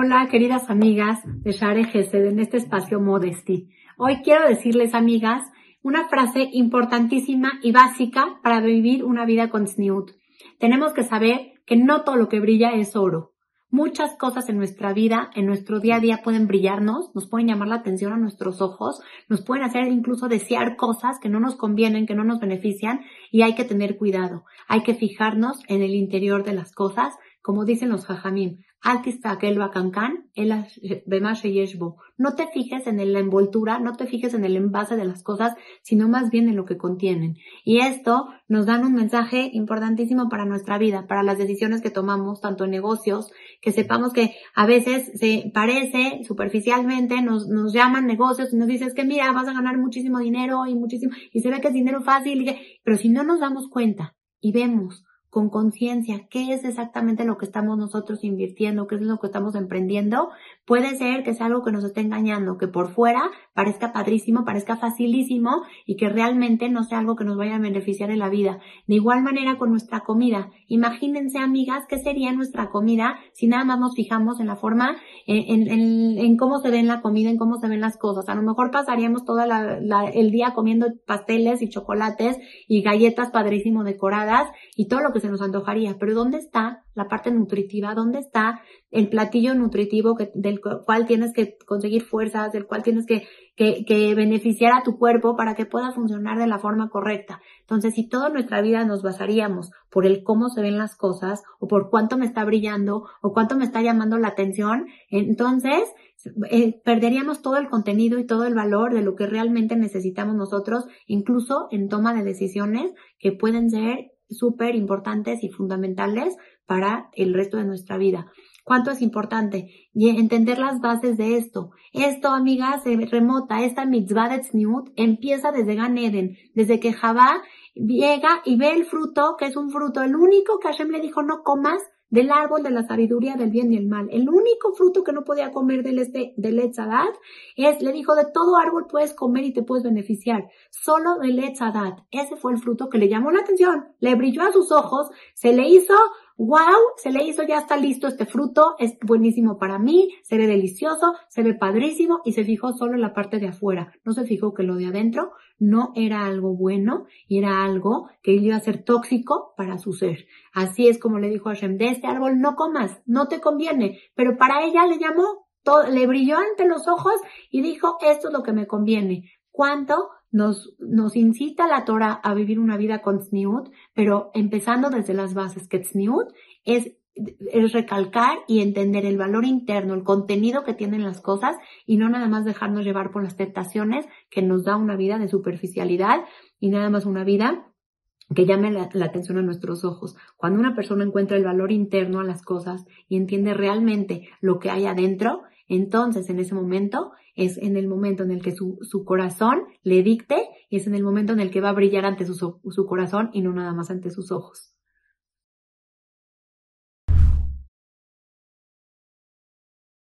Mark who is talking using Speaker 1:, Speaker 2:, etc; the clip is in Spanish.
Speaker 1: Hola, queridas amigas de Share Gesed en este espacio Modesty. Hoy quiero decirles, amigas, una frase importantísima y básica para vivir una vida con Sniut. Tenemos que saber que no todo lo que brilla es oro. Muchas cosas en nuestra vida, en nuestro día a día pueden brillarnos, nos pueden llamar la atención a nuestros ojos, nos pueden hacer incluso desear cosas que no nos convienen, que no nos benefician y hay que tener cuidado. Hay que fijarnos en el interior de las cosas, como dicen los jajamim. No te fijes en la envoltura, no te fijes en el envase de las cosas, sino más bien en lo que contienen. Y esto nos dan un mensaje importantísimo para nuestra vida, para las decisiones que tomamos, tanto en negocios, que sepamos que a veces se parece superficialmente, nos, nos llaman negocios y nos dices que mira, vas a ganar muchísimo dinero y muchísimo, y se ve que es dinero fácil, pero si no nos damos cuenta y vemos con conciencia qué es exactamente lo que estamos nosotros invirtiendo, qué es lo que estamos emprendiendo, puede ser que sea algo que nos esté engañando, que por fuera parezca padrísimo, parezca facilísimo y que realmente no sea algo que nos vaya a beneficiar en la vida. De igual manera con nuestra comida. Imagínense, amigas, qué sería nuestra comida si nada más nos fijamos en la forma, en, en, en cómo se ve la comida, en cómo se ven las cosas. A lo mejor pasaríamos todo el día comiendo pasteles y chocolates y galletas padrísimo decoradas y todo lo que se nos antojaría, pero ¿dónde está la parte nutritiva? ¿Dónde está el platillo nutritivo del cual tienes que conseguir fuerzas, del cual tienes que, que, que beneficiar a tu cuerpo para que pueda funcionar de la forma correcta? Entonces, si toda nuestra vida nos basaríamos por el cómo se ven las cosas, o por cuánto me está brillando, o cuánto me está llamando la atención, entonces eh, perderíamos todo el contenido y todo el valor de lo que realmente necesitamos nosotros, incluso en toma de decisiones que pueden ser súper importantes y fundamentales para el resto de nuestra vida. ¿Cuánto es importante? Y entender las bases de esto. Esto, amigas, se remota, esta mitzvah de tzniut empieza desde Gan Eden, desde que Javá llega y ve el fruto, que es un fruto, el único que Hashem le dijo no comas, del árbol de la sabiduría del bien y el mal. El único fruto que no podía comer del este, del Etzadat es, le dijo, de todo árbol puedes comer y te puedes beneficiar. Solo del Etzadat. Ese fue el fruto que le llamó la atención. Le brilló a sus ojos, se le hizo wow, se le hizo, ya está listo este fruto, es buenísimo para mí, se ve delicioso, se ve padrísimo y se fijó solo en la parte de afuera. No se fijó que lo de adentro no era algo bueno y era algo que iba a ser tóxico para su ser. Así es como le dijo a Hashem, de este árbol no comas, no te conviene, pero para ella le llamó, todo, le brilló ante los ojos y dijo, esto es lo que me conviene. ¿Cuánto nos, nos incita la Torah a vivir una vida con tzniut, pero empezando desde las bases, que tzniut es, es recalcar y entender el valor interno, el contenido que tienen las cosas y no nada más dejarnos llevar por las tentaciones que nos da una vida de superficialidad y nada más una vida que llame la, la, atención a nuestros ojos. Cuando una persona encuentra el valor interno a las cosas y entiende realmente lo que hay adentro, entonces en ese momento es en el momento en el que su, su corazón le dicte y es en el momento en el que va a brillar ante su, su corazón y no nada más ante sus ojos.